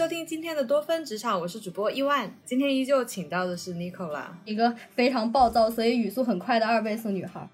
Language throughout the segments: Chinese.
收听今天的多芬职场，我是主播伊万。今天依旧请到的是 Nicola，一个非常暴躁，所以语速很快的二倍速女孩。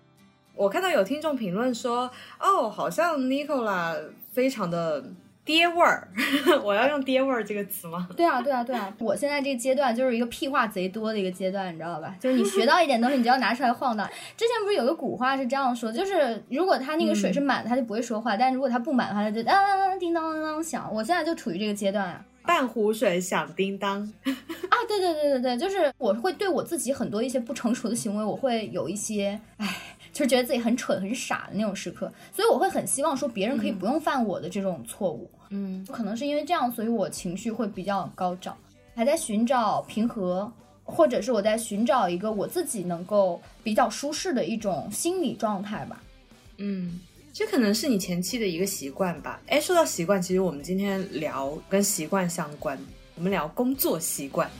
我看到有听众评论说，哦，好像 Nicola 非常的。爹味儿，我要用爹味儿这个词吗？对啊，对啊，对啊！我现在这个阶段就是一个屁话贼多的一个阶段，你知道吧？就是你学到一点东西，你就要拿出来晃荡。之前不是有个古话是这样说，就是如果他那个水是满的，他就不会说话；但如果他不满的话，他就当叮当当当响。我现在就处于这个阶段啊，半壶水响叮当。啊，对对对对对，就是我会对我自己很多一些不成熟的行为，我会有一些，唉。就是觉得自己很蠢很傻的那种时刻，所以我会很希望说别人可以不用犯我的这种错误。嗯，可能是因为这样，所以我情绪会比较高涨，还在寻找平和，或者是我在寻找一个我自己能够比较舒适的一种心理状态吧。嗯，这可能是你前期的一个习惯吧。哎，说到习惯，其实我们今天聊跟习惯相关，我们聊工作习惯。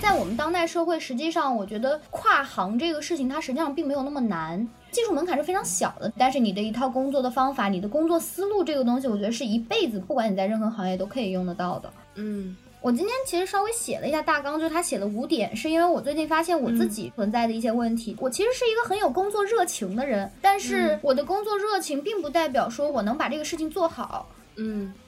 在我们当代社会，实际上我觉得跨行这个事情，它实际上并没有那么难，技术门槛是非常小的。但是你的一套工作的方法，你的工作思路这个东西，我觉得是一辈子，不管你在任何行业都可以用得到的。嗯，我今天其实稍微写了一下大纲，就是他写了五点，是因为我最近发现我自己存在的一些问题。我其实是一个很有工作热情的人，但是我的工作热情并不代表说我能把这个事情做好。嗯，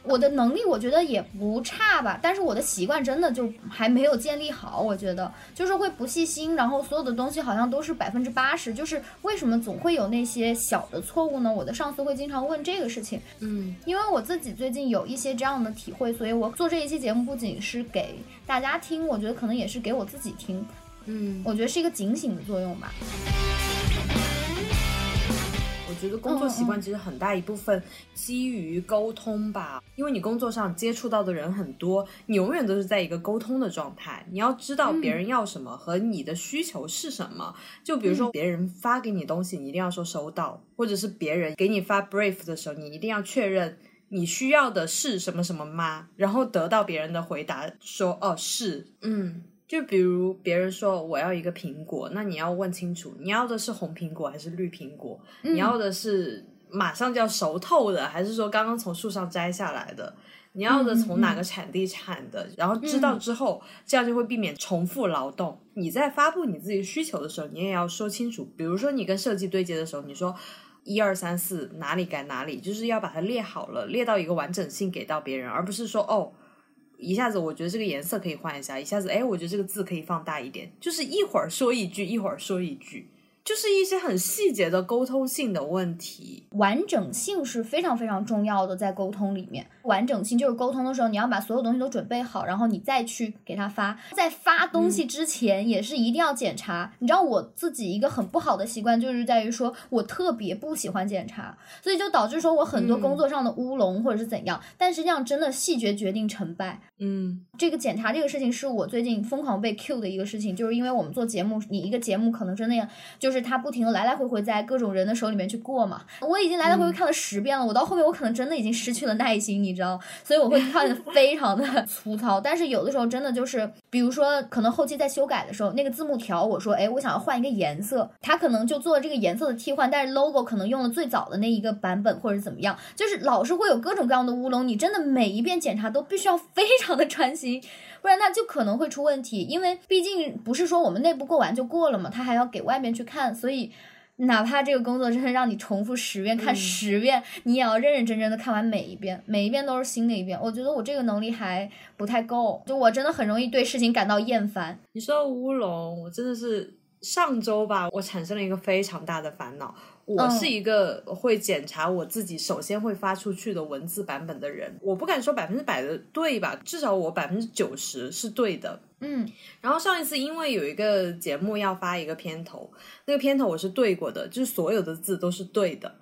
我的能力我觉得也不差吧，但是我的习惯真的就还没有建立好。我觉得就是会不细心，然后所有的东西好像都是百分之八十。就是为什么总会有那些小的错误呢？我的上司会经常问这个事情。嗯，因为我自己最近有一些这样的体会，所以我做这一期节目不仅是给大家听，我觉得可能也是给我自己听。嗯，我觉得是一个警醒的作用吧。我觉得工作习惯其实很大一部分基于沟通吧，因为你工作上接触到的人很多，你永远都是在一个沟通的状态。你要知道别人要什么和你的需求是什么。就比如说别人发给你东西，你一定要说收到；或者是别人给你发 brief 的时候，你一定要确认你需要的是什么什么吗？然后得到别人的回答说哦是，嗯。就比如别人说我要一个苹果，那你要问清楚，你要的是红苹果还是绿苹果？你要的是马上就要熟透的，还是说刚刚从树上摘下来的？你要的从哪个产地产的？然后知道之后，这样就会避免重复劳动。你在发布你自己需求的时候，你也要说清楚。比如说你跟设计对接的时候，你说一二三四哪里改哪里，就是要把它列好了，列到一个完整性给到别人，而不是说哦。一下子我觉得这个颜色可以换一下，一下子哎，我觉得这个字可以放大一点，就是一会儿说一句，一会儿说一句。就是一些很细节的沟通性的问题，完整性是非常非常重要的，在沟通里面，完整性就是沟通的时候，你要把所有东西都准备好，然后你再去给他发。在发东西之前，也是一定要检查。你知道我自己一个很不好的习惯，就是在于说我特别不喜欢检查，所以就导致说我很多工作上的乌龙或者是怎样。但实际上，真的细节决定成败。嗯，这个检查这个事情是我最近疯狂被 Q 的一个事情，就是因为我们做节目，你一个节目可能真的就。就是他不停的来来回回在各种人的手里面去过嘛，我已经来来回回看了十遍了，我到后面我可能真的已经失去了耐心，你你知道，所以我会看的非常的 粗糙。但是有的时候真的就是，比如说可能后期在修改的时候，那个字幕条我说，哎，我想要换一个颜色，他可能就做了这个颜色的替换，但是 logo 可能用了最早的那一个版本或者怎么样，就是老是会有各种各样的乌龙，你真的每一遍检查都必须要非常的专心。不然那就可能会出问题，因为毕竟不是说我们内部过完就过了嘛，他还要给外面去看，所以哪怕这个工作真的让你重复十遍看十遍，你也要认认真真的看完每一遍，每一遍都是新的一遍。我觉得我这个能力还不太够，就我真的很容易对事情感到厌烦。你说乌龙，我真的是上周吧，我产生了一个非常大的烦恼。我是一个会检查我自己首先会发出去的文字版本的人，我不敢说百分之百的对吧？至少我百分之九十是对的。嗯，然后上一次因为有一个节目要发一个片头，那个片头我是对过的，就是所有的字都是对的。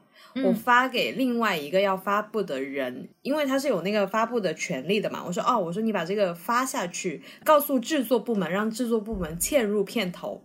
我发给另外一个要发布的人，因为他是有那个发布的权利的嘛。我说哦，我说你把这个发下去，告诉制作部门，让制作部门嵌入片头。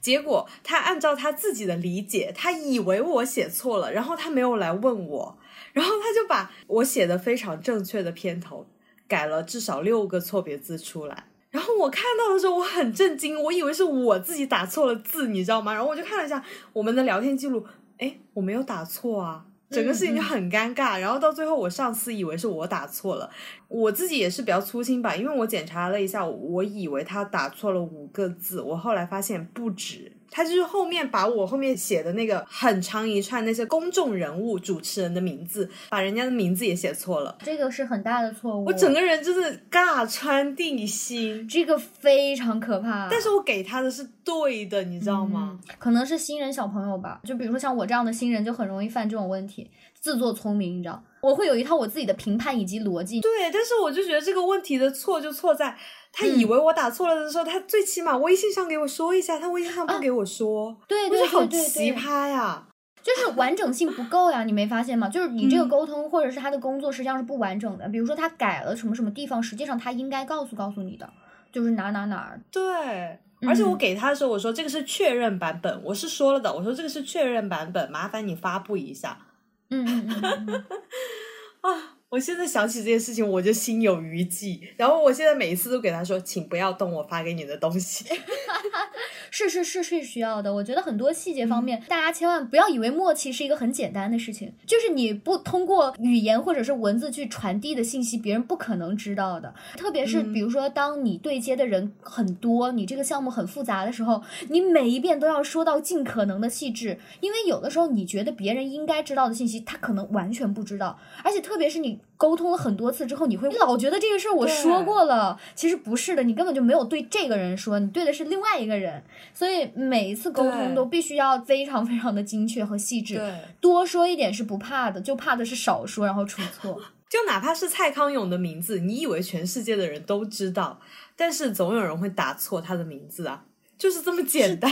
结果他按照他自己的理解，他以为我写错了，然后他没有来问我，然后他就把我写的非常正确的片头改了至少六个错别字出来。然后我看到的时候，我很震惊，我以为是我自己打错了字，你知道吗？然后我就看了一下我们的聊天记录，哎，我没有打错啊。整个事情就很尴尬，然后到最后我上司以为是我打错了，我自己也是比较粗心吧，因为我检查了一下，我以为他打错了五个字，我后来发现不止。他就是后面把我后面写的那个很长一串那些公众人物、主持人的名字，把人家的名字也写错了，这个是很大的错误。我整个人真的尬穿地心，这个非常可怕。但是我给他的是对的，你知道吗？可能是新人小朋友吧，就比如说像我这样的新人，就很容易犯这种问题，自作聪明，你知道？我会有一套我自己的评判以及逻辑。对，但是我就觉得这个问题的错就错在。他以为我打错了的时候，他最起码微信上给我说一下，他微信上不给我说，对对对对，好奇葩呀！就是完整性不够呀，你没发现吗？就是你这个沟通或者是他的工作实际上是不完整的。比如说他改了什么什么地方，实际上他应该告诉告诉你的，就是哪哪哪儿。对，而且我给他的时候，我说这个是确认版本，我是说了的，我说这个是确认版本，麻烦你发布一下。嗯嗯嗯 啊。我现在想起这件事情，我就心有余悸。然后我现在每一次都给他说，请不要动我发给你的东西。是是是是需要的。我觉得很多细节方面，大家千万不要以为默契是一个很简单的事情，就是你不通过语言或者是文字去传递的信息，别人不可能知道的。特别是比如说，当你对接的人很多，你这个项目很复杂的时候，你每一遍都要说到尽可能的细致，因为有的时候你觉得别人应该知道的信息，他可能完全不知道。而且特别是你。沟通了很多次之后，你会老觉得这个事儿我说过了，其实不是的，你根本就没有对这个人说，你对的是另外一个人。所以每一次沟通都必须要非常非常的精确和细致，多说一点是不怕的，就怕的是少说然后出错。就哪怕是蔡康永的名字，你以为全世界的人都知道，但是总有人会打错他的名字啊。就是这么简单，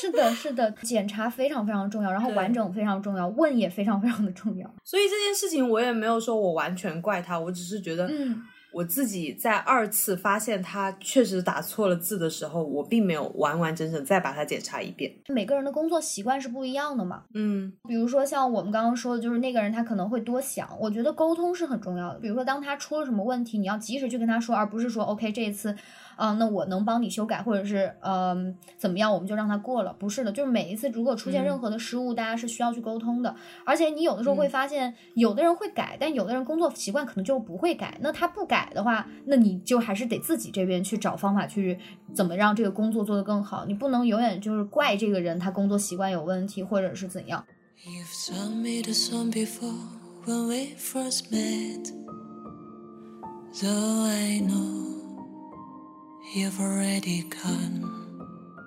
是的，是的，检查非常非常重要，然后完整非常重要，问也非常非常的重要。所以这件事情我也没有说我完全怪他，我只是觉得，嗯。我自己在二次发现他确实打错了字的时候，我并没有完完整整再把它检查一遍。每个人的工作习惯是不一样的嘛，嗯，比如说像我们刚刚说的，就是那个人他可能会多想。我觉得沟通是很重要的。比如说当他出了什么问题，你要及时去跟他说，而不是说 OK 这一次，嗯，那我能帮你修改，或者是嗯怎么样，我们就让他过了。不是的，就是每一次如果出现任何的失误，大家是需要去沟通的。而且你有的时候会发现，有的人会改，但有的人工作习惯可能就不会改。那他不改的话，那你就还是得自己这边去找方法去怎么让这个工作做得更好，你不能永远就是怪这个人他工作习惯有问题或者是怎样。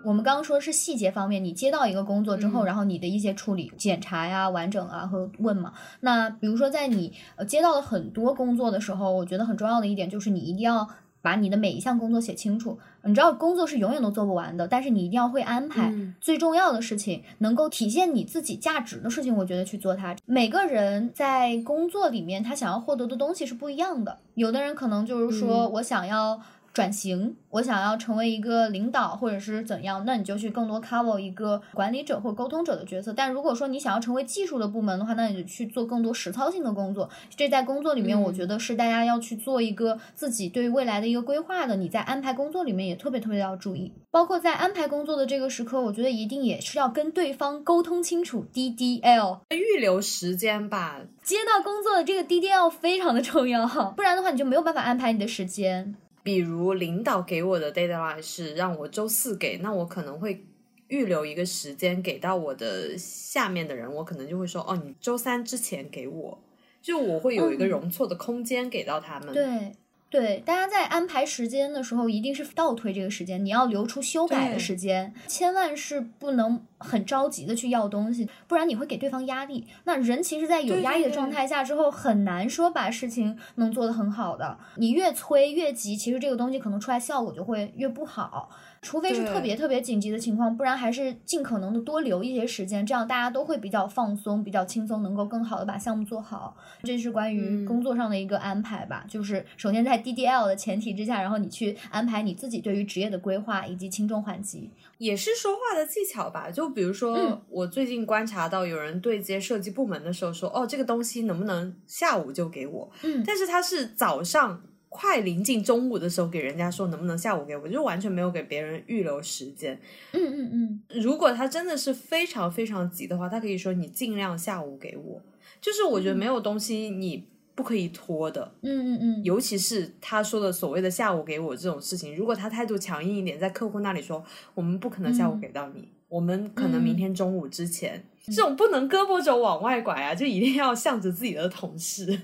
我们刚刚说的是细节方面，你接到一个工作之后，然后你的一些处理、检查呀、完整啊和问嘛。那比如说在你呃接到了很多工作的时候，我觉得很重要的一点就是你一定要把你的每一项工作写清楚。你知道工作是永远都做不完的，但是你一定要会安排最重要的事情，能够体现你自己价值的事情，我觉得去做它。每个人在工作里面他想要获得的东西是不一样的，有的人可能就是说我想要。转型，我想要成为一个领导或者是怎样，那你就去更多 cover 一个管理者或沟通者的角色。但如果说你想要成为技术的部门的话，那你就去做更多实操性的工作。这在工作里面，我觉得是大家要去做一个自己对未来的一个规划的。你在安排工作里面也特别特别要注意，包括在安排工作的这个时刻，我觉得一定也是要跟对方沟通清楚 DDL，预留时间吧。接到工作的这个 DDL 非常的重要，不然的话你就没有办法安排你的时间。比如领导给我的 deadline 是让我周四给，那我可能会预留一个时间给到我的下面的人，我可能就会说，哦，你周三之前给我，就我会有一个容错的空间给到他们。对。对，大家在安排时间的时候，一定是倒推这个时间，你要留出修改的时间，千万是不能很着急的去要东西，不然你会给对方压力。那人其实，在有压力的状态下之后，很难说把事情能做得很好的。你越催越急，其实这个东西可能出来效果就会越不好。除非是特别特别紧急的情况，不然还是尽可能的多留一些时间，这样大家都会比较放松、比较轻松，能够更好的把项目做好。这是关于工作上的一个安排吧。就是首先在 DDL 的前提之下，然后你去安排你自己对于职业的规划以及轻重缓急，也是说话的技巧吧。就比如说，我最近观察到有人对接设计部门的时候说：“哦，这个东西能不能下午就给我？”嗯，但是他是早上。快临近中午的时候给人家说能不能下午给我，就完全没有给别人预留时间。嗯嗯嗯，如果他真的是非常非常急的话，他可以说你尽量下午给我。就是我觉得没有东西你不可以拖的，嗯嗯嗯，尤其是他说的所谓的下午给我这种事情，如果他态度强硬一点，在客户那里说我们不可能下午给到你，我们可能明天中午之前。这种不能胳膊肘往外拐啊，就一定要向着自己的同事。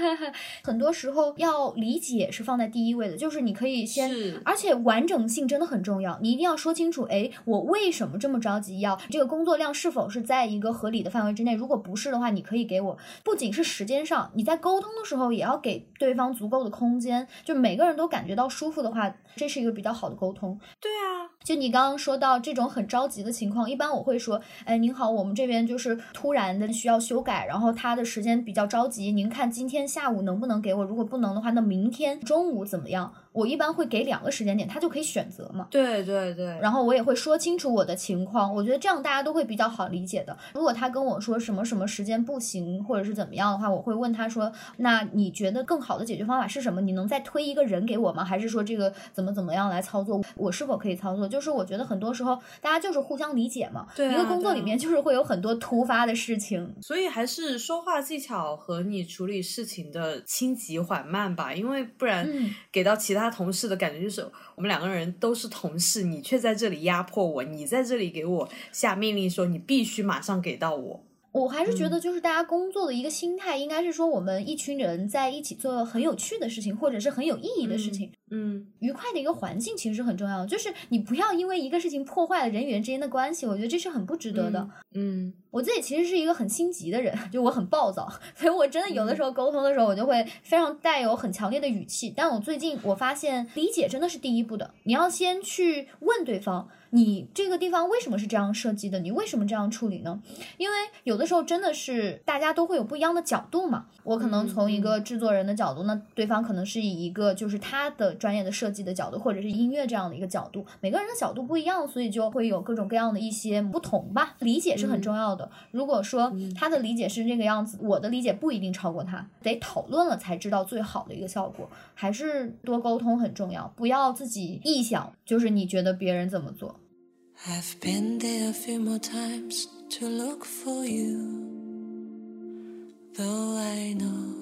很多时候要理解是放在第一位的，就是你可以先，而且完整性真的很重要，你一定要说清楚，哎，我为什么这么着急要这个工作量是否是在一个合理的范围之内？如果不是的话，你可以给我，不仅是时间上，你在沟通的时候也要给对方足够的空间，就每个人都感觉到舒服的话，这是一个比较好的沟通。对啊。就你刚刚说到这种很着急的情况，一般我会说，哎，您好，我们这这边就是突然的需要修改，然后他的时间比较着急，您看今天下午能不能给我？如果不能的话，那明天中午怎么样？我一般会给两个时间点，他就可以选择嘛。对对对，然后我也会说清楚我的情况，我觉得这样大家都会比较好理解的。如果他跟我说什么什么时间不行，或者是怎么样的话，我会问他说，那你觉得更好的解决方法是什么？你能再推一个人给我吗？还是说这个怎么怎么样来操作？我是否可以操作？就是我觉得很多时候大家就是互相理解嘛。对，一个工作里面就是会有很多突发的事情，所以还是说话技巧和你处理事情的轻急缓慢吧，因为不然给到其他他同事的感觉。就是我们两个人都是同事，你却在这里压迫我，你在这里给我下命令，说你必须马上给到我。我还是觉得，就是大家工作的一个心态，应该是说我们一群人在一起做很有趣的事情，或者是很有意义的事情。嗯，愉快的一个环境其实是很重要的，就是你不要因为一个事情破坏了人与人之间的关系，我觉得这是很不值得的。嗯，我自己其实是一个很心急的人，就我很暴躁，所以我真的有的时候沟通的时候，我就会非常带有很强烈的语气。但我最近我发现，理解真的是第一步的，你要先去问对方。你这个地方为什么是这样设计的？你为什么这样处理呢？因为有的时候真的是大家都会有不一样的角度嘛。我可能从一个制作人的角度，那对方可能是以一个就是他的专业的设计的角度，或者是音乐这样的一个角度。每个人的角度不一样，所以就会有各种各样的一些不同吧。理解是很重要的。如果说他的理解是这个样子，我的理解不一定超过他，得讨论了才知道最好的一个效果。还是多沟通很重要，不要自己臆想，就是你觉得别人怎么做。I've been there a few more times to look for you, though I know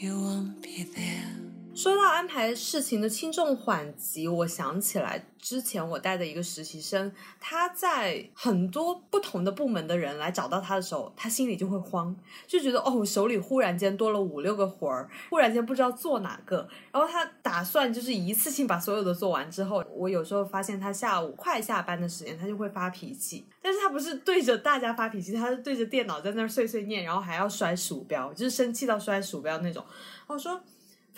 you won't be there. 说到安排事情的轻重缓急，我想起来之前我带的一个实习生，他在很多不同的部门的人来找到他的时候，他心里就会慌，就觉得哦，手里忽然间多了五六个活儿，忽然间不知道做哪个。然后他打算就是一次性把所有的做完之后，我有时候发现他下午快下班的时间，他就会发脾气，但是他不是对着大家发脾气，他是对着电脑在那儿碎碎念，然后还要摔鼠标，就是生气到摔鼠标那种。我说。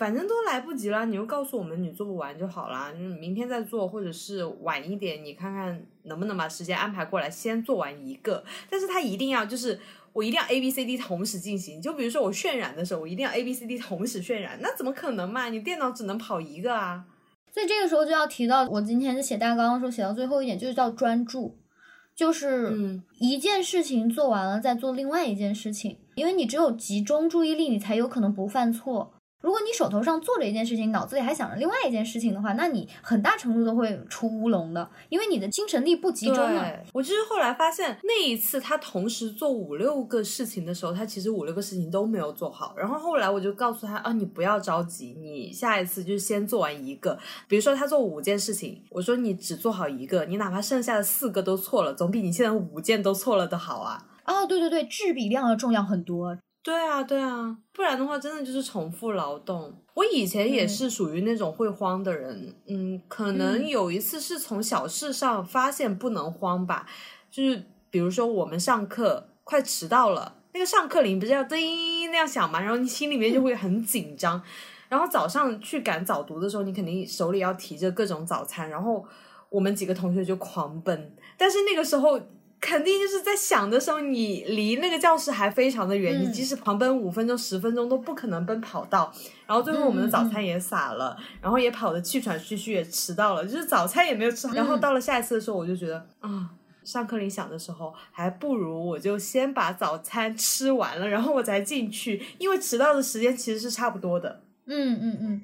反正都来不及了，你就告诉我们你做不完就好了，你明天再做，或者是晚一点，你看看能不能把时间安排过来，先做完一个。但是他一定要就是我一定要 A B C D 同时进行，就比如说我渲染的时候，我一定要 A B C D 同时渲染，那怎么可能嘛？你电脑只能跑一个啊。所以这个时候就要提到我今天写大纲的时候写到最后一点，就是叫专注，就是一件事情做完了再做另外一件事情，因为你只有集中注意力，你才有可能不犯错。如果你手头上做着一件事情，脑子里还想着另外一件事情的话，那你很大程度都会出乌龙的，因为你的精神力不集中了。我就是后来发现，那一次他同时做五六个事情的时候，他其实五六个事情都没有做好。然后后来我就告诉他啊，你不要着急，你下一次就是先做完一个。比如说他做五件事情，我说你只做好一个，你哪怕剩下的四个都错了，总比你现在五件都错了的好啊。哦，对对对，质比量要重要很多。对啊，对啊，不然的话，真的就是重复劳动。我以前也是属于那种会慌的人，嗯，可能有一次是从小事上发现不能慌吧，就是比如说我们上课快迟到了，那个上课铃不是要叮那样响嘛，然后你心里面就会很紧张，然后早上去赶早读的时候，你肯定手里要提着各种早餐，然后我们几个同学就狂奔，但是那个时候。肯定就是在想的时候，你离那个教室还非常的远，你即使狂奔五分钟、十分钟都不可能奔跑到。然后最后我们的早餐也洒了，然后也跑得气喘吁吁，也迟到了，就是早餐也没有吃好。然后到了下一次的时候，我就觉得啊，上课铃响的时候，还不如我就先把早餐吃完了，然后我再进去，因为迟到的时间其实是差不多的。嗯嗯嗯，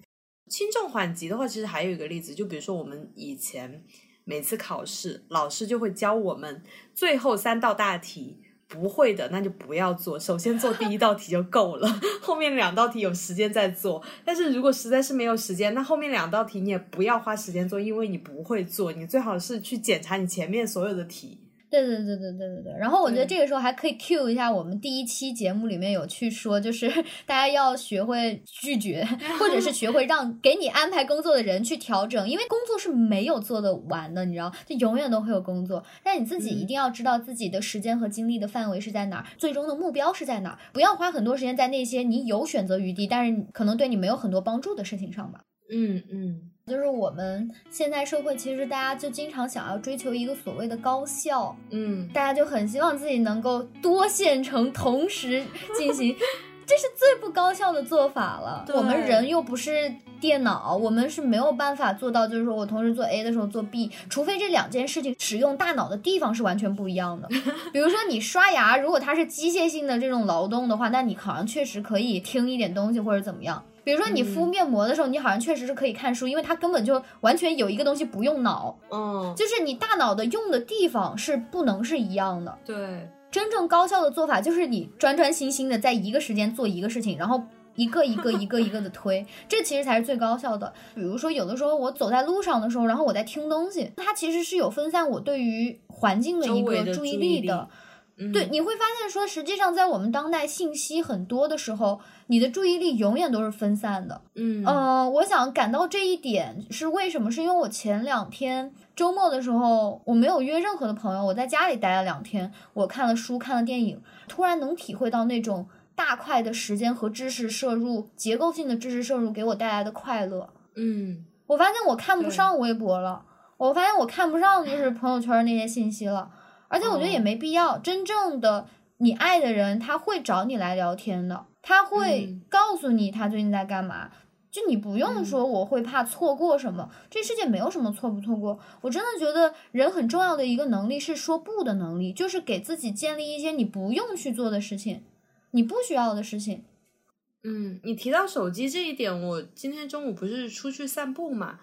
轻重缓急的话，其实还有一个例子，就比如说我们以前每次考试，老师就会教我们最后三道大题。不会的，那就不要做。首先做第一道题就够了，后面两道题有时间再做。但是如果实在是没有时间，那后面两道题你也不要花时间做，因为你不会做。你最好是去检查你前面所有的题。对对对对对对对，然后我觉得这个时候还可以 cue 一下我们第一期节目里面有去说，就是 大家要学会拒绝，或者是学会让给你安排工作的人去调整，因为工作是没有做的完的，你知道，就永远都会有工作，但你自己一定要知道自己的时间和精力的范围是在哪儿，最终的目标是在哪儿，不要花很多时间在那些你有选择余地，但是可能对你没有很多帮助的事情上吧。嗯嗯。就是我们现在社会，其实大家就经常想要追求一个所谓的高效，嗯，大家就很希望自己能够多线程同时进行，这是最不高效的做法了。我们人又不是电脑，我们是没有办法做到，就是说我同时做 A 的时候做 B，除非这两件事情使用大脑的地方是完全不一样的。比如说你刷牙，如果它是机械性的这种劳动的话，那你好像确实可以听一点东西或者怎么样。比如说你敷面膜的时候，你好像确实是可以看书，因为它根本就完全有一个东西不用脑，嗯，就是你大脑的用的地方是不能是一样的。对，真正高效的做法就是你专专心心的在一个时间做一个事情，然后一个一个一个一个的推，这其实才是最高效的。比如说有的时候我走在路上的时候，然后我在听东西，它其实是有分散我对于环境的一个注意力的。对，你会发现说，实际上在我们当代信息很多的时候，你的注意力永远都是分散的。嗯嗯，我想感到这一点是为什么？是因为我前两天周末的时候，我没有约任何的朋友，我在家里待了两天，我看了书，看了电影，突然能体会到那种大块的时间和知识摄入、结构性的知识摄入给我带来的快乐。嗯，我发现我看不上微博了，我发现我看不上就是朋友圈那些信息了。而且我觉得也没必要，真正的你爱的人他会找你来聊天的，他会告诉你他最近在干嘛，就你不用说我会怕错过什么，这世界没有什么错不错过。我真的觉得人很重要的一个能力是说不的能力，就是给自己建立一些你不用去做的事情，你不需要的事情。嗯，你提到手机这一点，我今天中午不是出去散步嘛，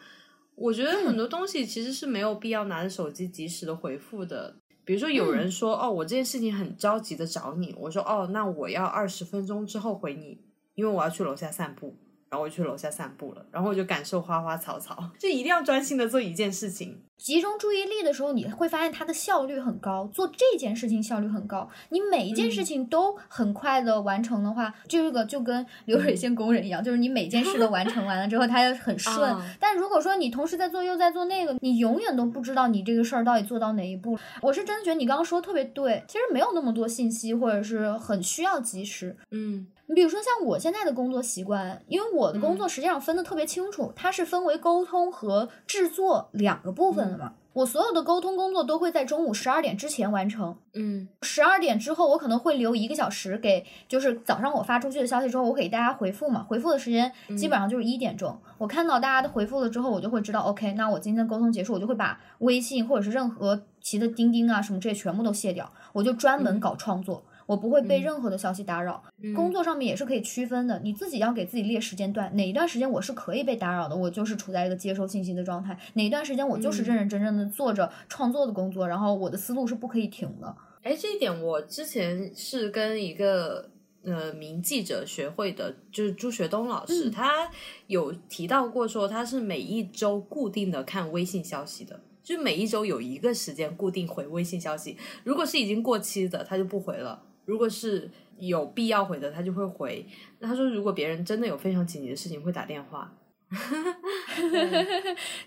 我觉得很多东西其实是没有必要拿着手机及时的回复的。比如说有人说哦，我这件事情很着急的找你，我说哦，那我要二十分钟之后回你，因为我要去楼下散步。然后我去楼下散步了，然后我就感受花花草草，就一定要专心的做一件事情，集中注意力的时候，你会发现它的效率很高，做这件事情效率很高。你每一件事情都很快的完成的话，这个就跟流水线工人一样，就是你每件事都完成完了之后，它就很顺。但如果说你同时在做又在做那个，你永远都不知道你这个事儿到底做到哪一步。我是真的觉得你刚刚说的特别对，其实没有那么多信息，或者是很需要及时。嗯。你比如说像我现在的工作习惯，因为我的工作实际上分的特别清楚，它是分为沟通和制作两个部分的嘛。我所有的沟通工作都会在中午十二点之前完成。嗯，十二点之后我可能会留一个小时给，就是早上我发出去的消息之后，我给大家回复嘛。回复的时间基本上就是一点钟。我看到大家的回复了之后，我就会知道，OK，那我今天沟通结束，我就会把微信或者是任何其的钉钉啊什么这些全部都卸掉，我就专门搞创作。我不会被任何的消息打扰，工作上面也是可以区分的。你自己要给自己列时间段，哪一段时间我是可以被打扰的，我就是处在一个接收信息的状态；哪一段时间我就是认认真真的做着创作的工作，然后我的思路是不可以停的。哎，这一点我之前是跟一个呃名记者学会的，就是朱学东老师，他有提到过说他是每一周固定的看微信消息的，就每一周有一个时间固定回微信消息，如果是已经过期的，他就不回了。如果是有必要回的，他就会回。他说，如果别人真的有非常紧急的事情，会打电话。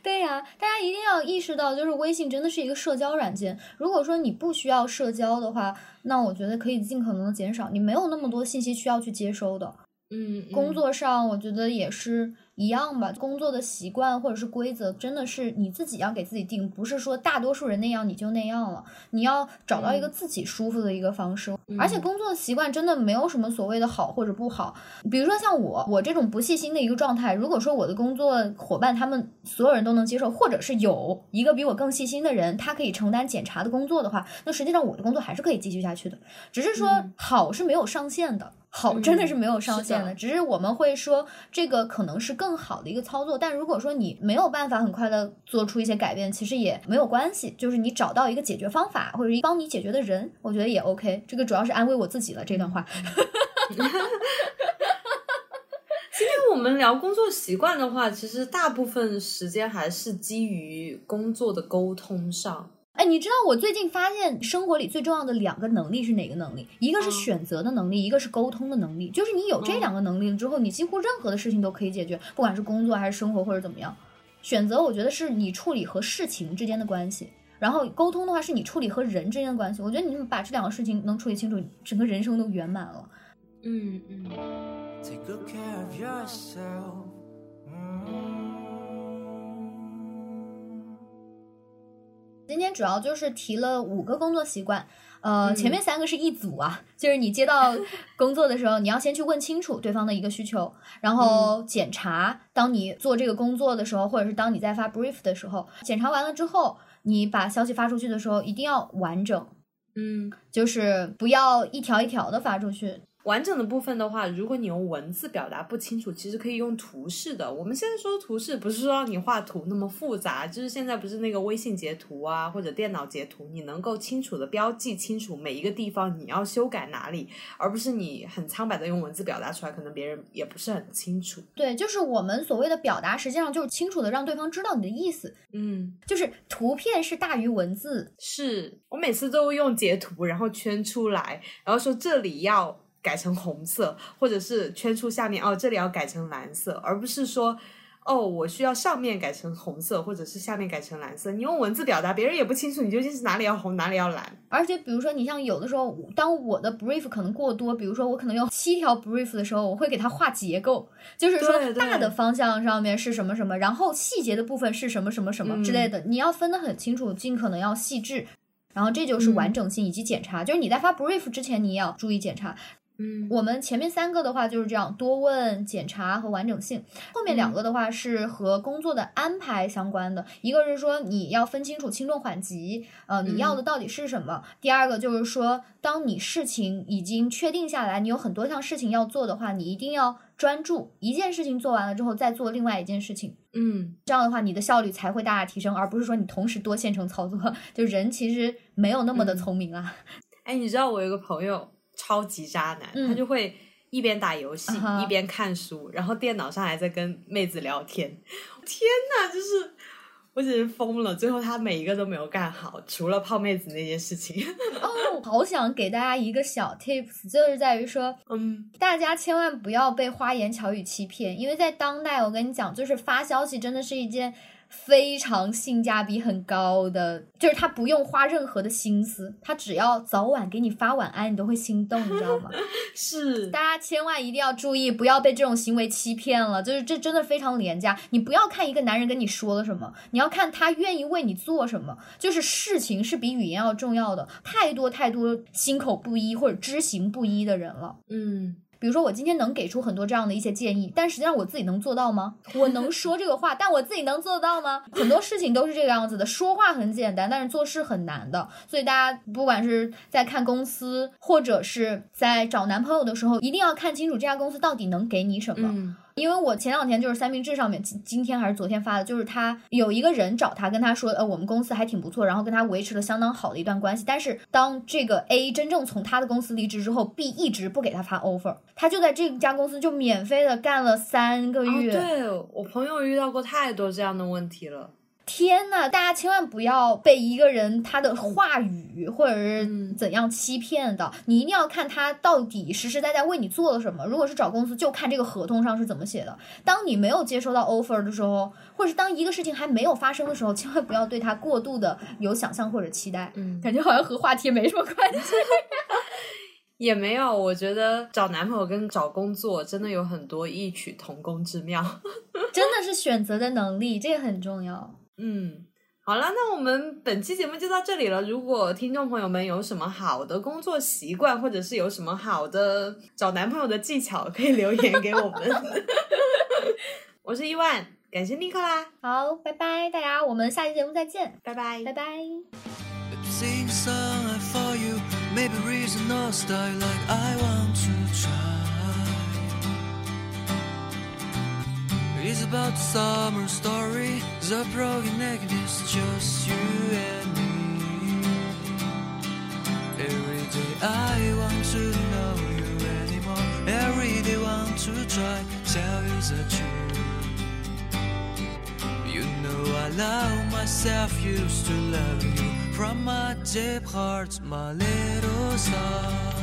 对呀，大家一定要意识到，就是微信真的是一个社交软件。如果说你不需要社交的话，那我觉得可以尽可能的减少。你没有那么多信息需要去接收的。嗯，工作上我觉得也是。一样吧，工作的习惯或者是规则，真的是你自己要给自己定，不是说大多数人那样你就那样了。你要找到一个自己舒服的一个方式，而且工作的习惯真的没有什么所谓的好或者不好。比如说像我，我这种不细心的一个状态，如果说我的工作伙伴他们所有人都能接受，或者是有一个比我更细心的人，他可以承担检查的工作的话，那实际上我的工作还是可以继续下去的。只是说好是没有上限的。好真的是没有上限的，的只是我们会说这个可能是更好的一个操作。但如果说你没有办法很快的做出一些改变，其实也没有关系，就是你找到一个解决方法或者是帮你解决的人，我觉得也 OK。这个主要是安慰我自己了这段话。今天我们聊工作习惯的话，其实大部分时间还是基于工作的沟通上。哎，你知道我最近发现生活里最重要的两个能力是哪个能力？一个是嗯选择的能力，一个是沟通的能力。就是你有这嗯两个能力了之后，你几乎任何的事情都可以解决，不管是工作还是生活或者怎么样。选择我觉得是你处理和事情之间的关系，然后沟通的话是你处理和人之间的关系。我觉得你把这两个事情能处理清楚，整个人生都圆满了。嗯嗯，Take good care of yourself. 今天主要就是提了五个工作习惯，呃，嗯前面三个是一组啊，就是你接到工作的时候，你要先去问清楚对方的一个需求，然后检查。当你做这个工作的时候，或者是当你在发 brief 的时候，检查完了之后，你把消息发出去的时候，一定要完整，嗯，就是不要一条一条的发出去。完整的部分的话，如果你用文字表达不清楚，其实可以用图示的。我们现在说图示，不是说让你画图那么复杂，就是现在不是那个微信截图啊，或者电脑截图，你能够清楚的标记清楚每一个地方你要修改哪里，而不是你很苍白的用文字表达出来，可能别人也不是很清楚。对，就是我们所谓的表达，实际上就是清楚的让对方知道你的意思，嗯，就是图片是大于文字。是我每次都用截图，然后圈出来，然后说这里要改成红色，或者是圈出下面哦，这里要改成蓝色，而不是说哦，我需要上面改成红色，或者是下面改成蓝色。你用文字表达，别人也不清楚你究竟是哪里要红，哪里要蓝。而且，比如说，你像有的时候，当我的 brief 可能过多，比如说我可能用七条 brief 的时候，我会给它画结构，就是说大的方向上面是什么什么，然后细节的部分是什么什么什么之类的，你要分得很清楚，尽可能要细致。然后这就是完整性以及检查，就是你在发 brief 之前，你也要注意检查。嗯我们前面三个的话就是这样，多问、检查和完整性。后面两个的话是和工作的安排相关的，一个是说你要分清楚轻重缓急，呃，你要的到底是什么。第二个就是说，当你事情已经确定下来，你有很多项事情要做的话，你一定要专注一件事情做完了之后再做另外一件事情。嗯，这样的话，你的效率才会大大提升，而不是说你同时多线程操作。就人其实没有那么的嗯聪明啊。哎，你知道我有个朋友超级渣男，嗯他就会一边打游戏、一边看书，然后电脑上还在跟妹子聊天。天哪，就是我简直疯了！最后他每一个都没有干好，除了泡妹子那件事情。哦，好想给大家一个小 tips，就是在于说，嗯，大家千万不要被花言巧语欺骗，因为在当代，我跟你讲，就是发消息真的是一件非常性价比很高的，就是他不用花任何的心思，他只要早晚给你发晚安，你都会心动，你知道吗？是大家千万一定要注意，不要被这种行为欺骗了。就是这真的非常廉价。你不要看一个男人跟你说了什么，你要看他愿意为你做什么。就是事情是比语言要重要的。太多太多心口不一或者知行不一的人了。嗯，比如说，我今天能给出很多这样的一些建议，但实际上我自己能做到吗？我 能说这个话，但我自己能做到吗？很多事情都是这个样子的，说话很简单，但是做事很难的。所以大家不管是在看公司，或者是在找男朋友的时候，一定要看清楚这家公司到底能给你什么。嗯因为我前两天就是三明治上面，今今天还是昨天发的，就是他有一个人找他跟他说，呃，我们公司还挺不错，然后跟他维持了相当好的一段关系。但是当这个 A 真正从他的公司离职之后，B 一直不给他发 offer，他就在这家公司就免费的干了三个哦，月。对我朋友遇到过太多这样的问题了。天呐，大家千万不要被一个人他的话语或者是嗯怎样欺骗的，你一定要看他到底实实在在为你做了什么。如果是找公司，就看这个合同上是怎么写的。当你没有接收到 offer 的时候，或者是当一个事情还没有发生的时候，千万不要对他过度的有想象或者期待。嗯，感觉好像和话题没什么关系。也没有，我觉得找男朋友跟找工作真的有很多异曲同工之妙。真的是选择的能力，这个很重要。嗯，好了，那我们本期节目就到这里了。如果听众朋友们有什么好的工作习惯，或者是有什么好的找男朋友的技巧，可以留言给我们。我是伊万，感谢尼克啦，好，拜拜，大家，我们下期节目再见，拜拜，拜拜。About summer story. The broken neck is just you and me. Every day I want to know you anymore. Every day I want to try tell you the truth. You know I love myself, used to love you from my deep heart, my little star.